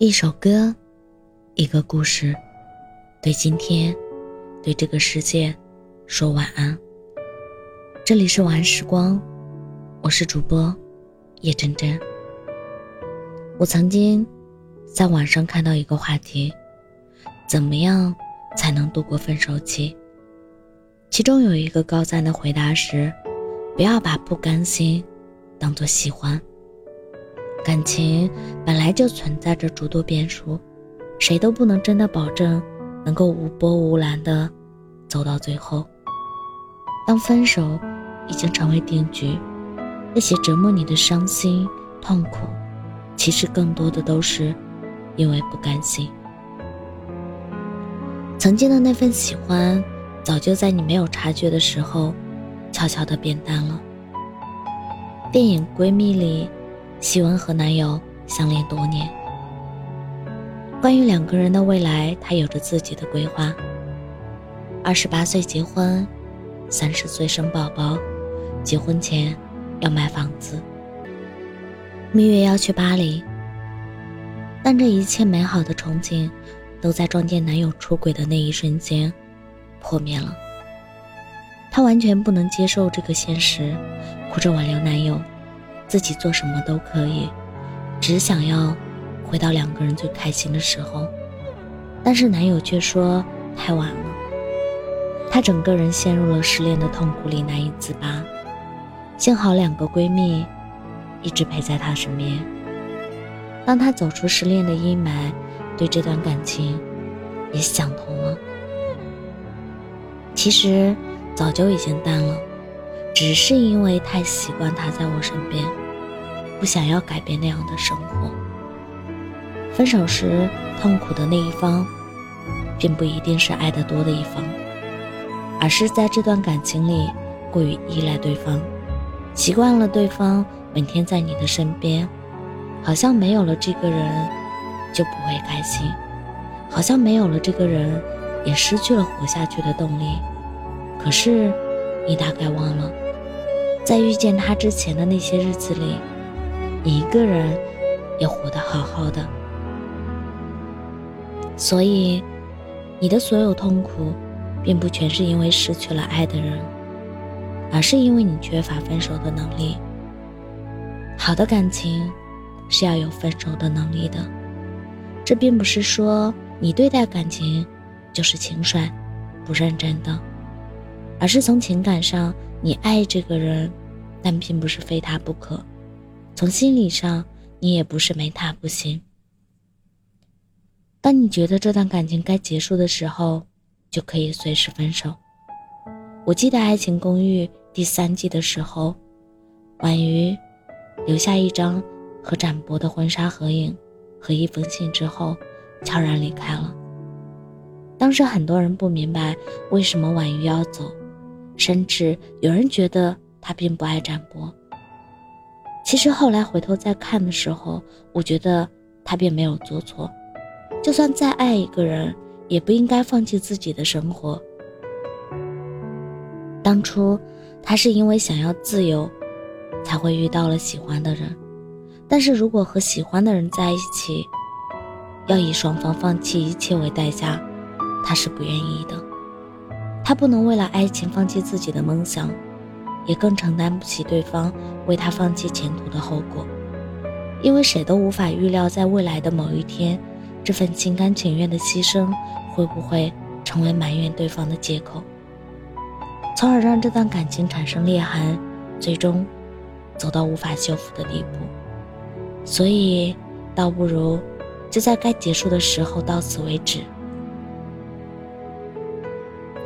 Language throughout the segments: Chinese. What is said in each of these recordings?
一首歌，一个故事，对今天，对这个世界，说晚安。这里是晚安时光，我是主播叶真真。我曾经在网上看到一个话题：怎么样才能度过分手期？其中有一个高赞的回答是：不要把不甘心当做喜欢。感情本来就存在着诸多变数，谁都不能真的保证能够无波无澜的走到最后。当分手已经成为定局，那些折磨你的伤心痛苦，其实更多的都是因为不甘心。曾经的那份喜欢，早就在你没有察觉的时候，悄悄的变淡了。电影《闺蜜》里。希文和男友相恋多年，关于两个人的未来，她有着自己的规划。二十八岁结婚，三十岁生宝宝，结婚前要买房子，蜜月要去巴黎。但这一切美好的憧憬，都在撞见男友出轨的那一瞬间破灭了。她完全不能接受这个现实，哭着挽留男友。自己做什么都可以，只想要回到两个人最开心的时候，但是男友却说太晚了。她整个人陷入了失恋的痛苦里，难以自拔。幸好两个闺蜜一直陪在她身边。当她走出失恋的阴霾，对这段感情也想通了。其实早就已经淡了。只是因为太习惯他在我身边，不想要改变那样的生活。分手时痛苦的那一方，并不一定是爱得多的一方，而是在这段感情里过于依赖对方，习惯了对方每天在你的身边，好像没有了这个人就不会开心，好像没有了这个人也失去了活下去的动力。可是，你大概忘了。在遇见他之前的那些日子里，你一个人也活得好好的。所以，你的所有痛苦，并不全是因为失去了爱的人，而是因为你缺乏分手的能力。好的感情是要有分手的能力的。这并不是说你对待感情就是轻率、不认真的，而是从情感上。你爱这个人，但并不是非他不可。从心理上，你也不是没他不行。当你觉得这段感情该结束的时候，就可以随时分手。我记得《爱情公寓》第三季的时候，婉瑜留下一张和展博的婚纱合影和一封信之后，悄然离开了。当时很多人不明白为什么婉瑜要走。甚至有人觉得他并不爱展博。其实后来回头再看的时候，我觉得他并没有做错。就算再爱一个人，也不应该放弃自己的生活。当初他是因为想要自由，才会遇到了喜欢的人。但是如果和喜欢的人在一起，要以双方放弃一切为代价，他是不愿意的。他不能为了爱情放弃自己的梦想，也更承担不起对方为他放弃前途的后果，因为谁都无法预料，在未来的某一天，这份心甘情愿的牺牲会不会成为埋怨对方的借口，从而让这段感情产生裂痕，最终走到无法修复的地步。所以，倒不如就在该结束的时候到此为止。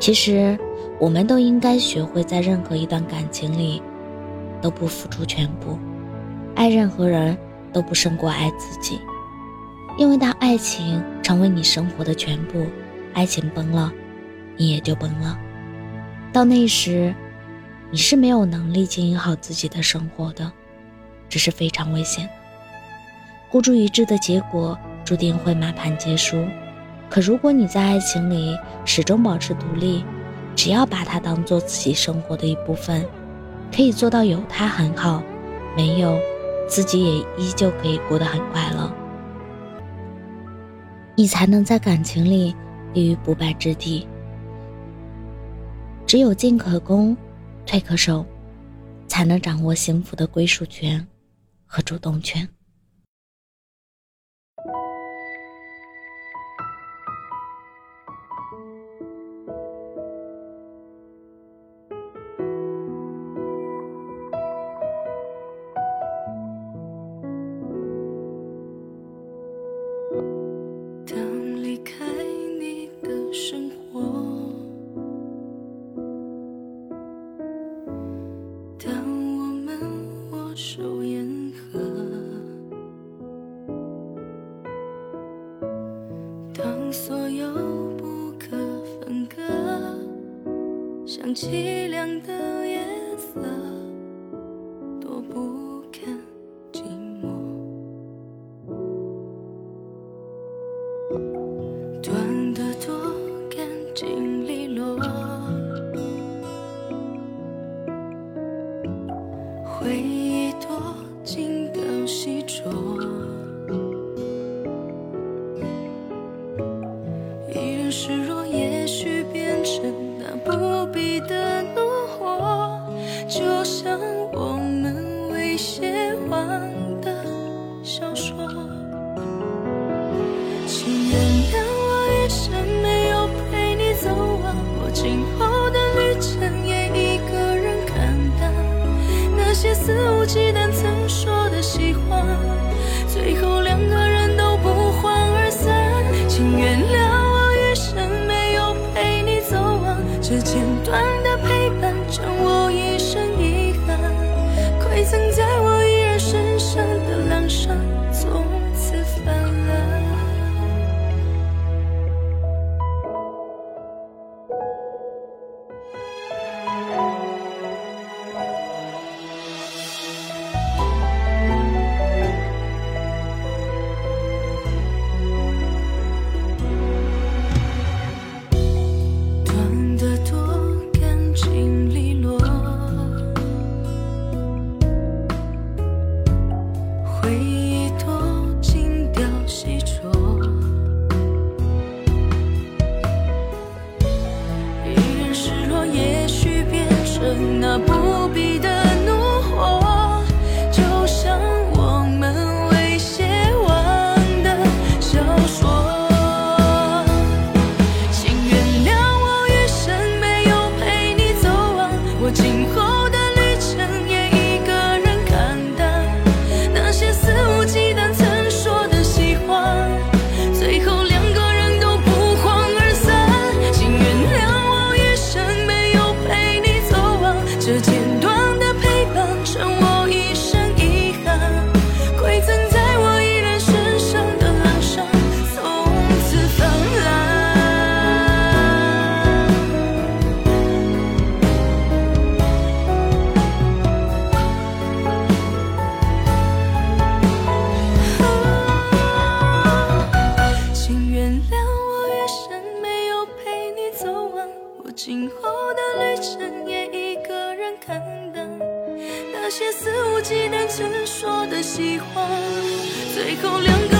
其实，我们都应该学会在任何一段感情里，都不付出全部。爱任何人都不胜过爱自己，因为当爱情成为你生活的全部，爱情崩了，你也就崩了。到那时，你是没有能力经营好自己的生活的，这是非常危险的。孤注一掷的结果，注定会满盘皆输。可如果你在爱情里始终保持独立只要把它当做自己生活的一部分可以做到有他很好没有自己也依旧可以过得很快乐。你才能在感情里立于不败之地。只有进可攻退可守才能掌握幸福的归属权和主动权。凄凉的夜色多不堪寂寞。断的多干净利落回忆多静到细琢依然是若时间短的陪伴着我。away 些肆无忌惮曾说的喜欢。最后两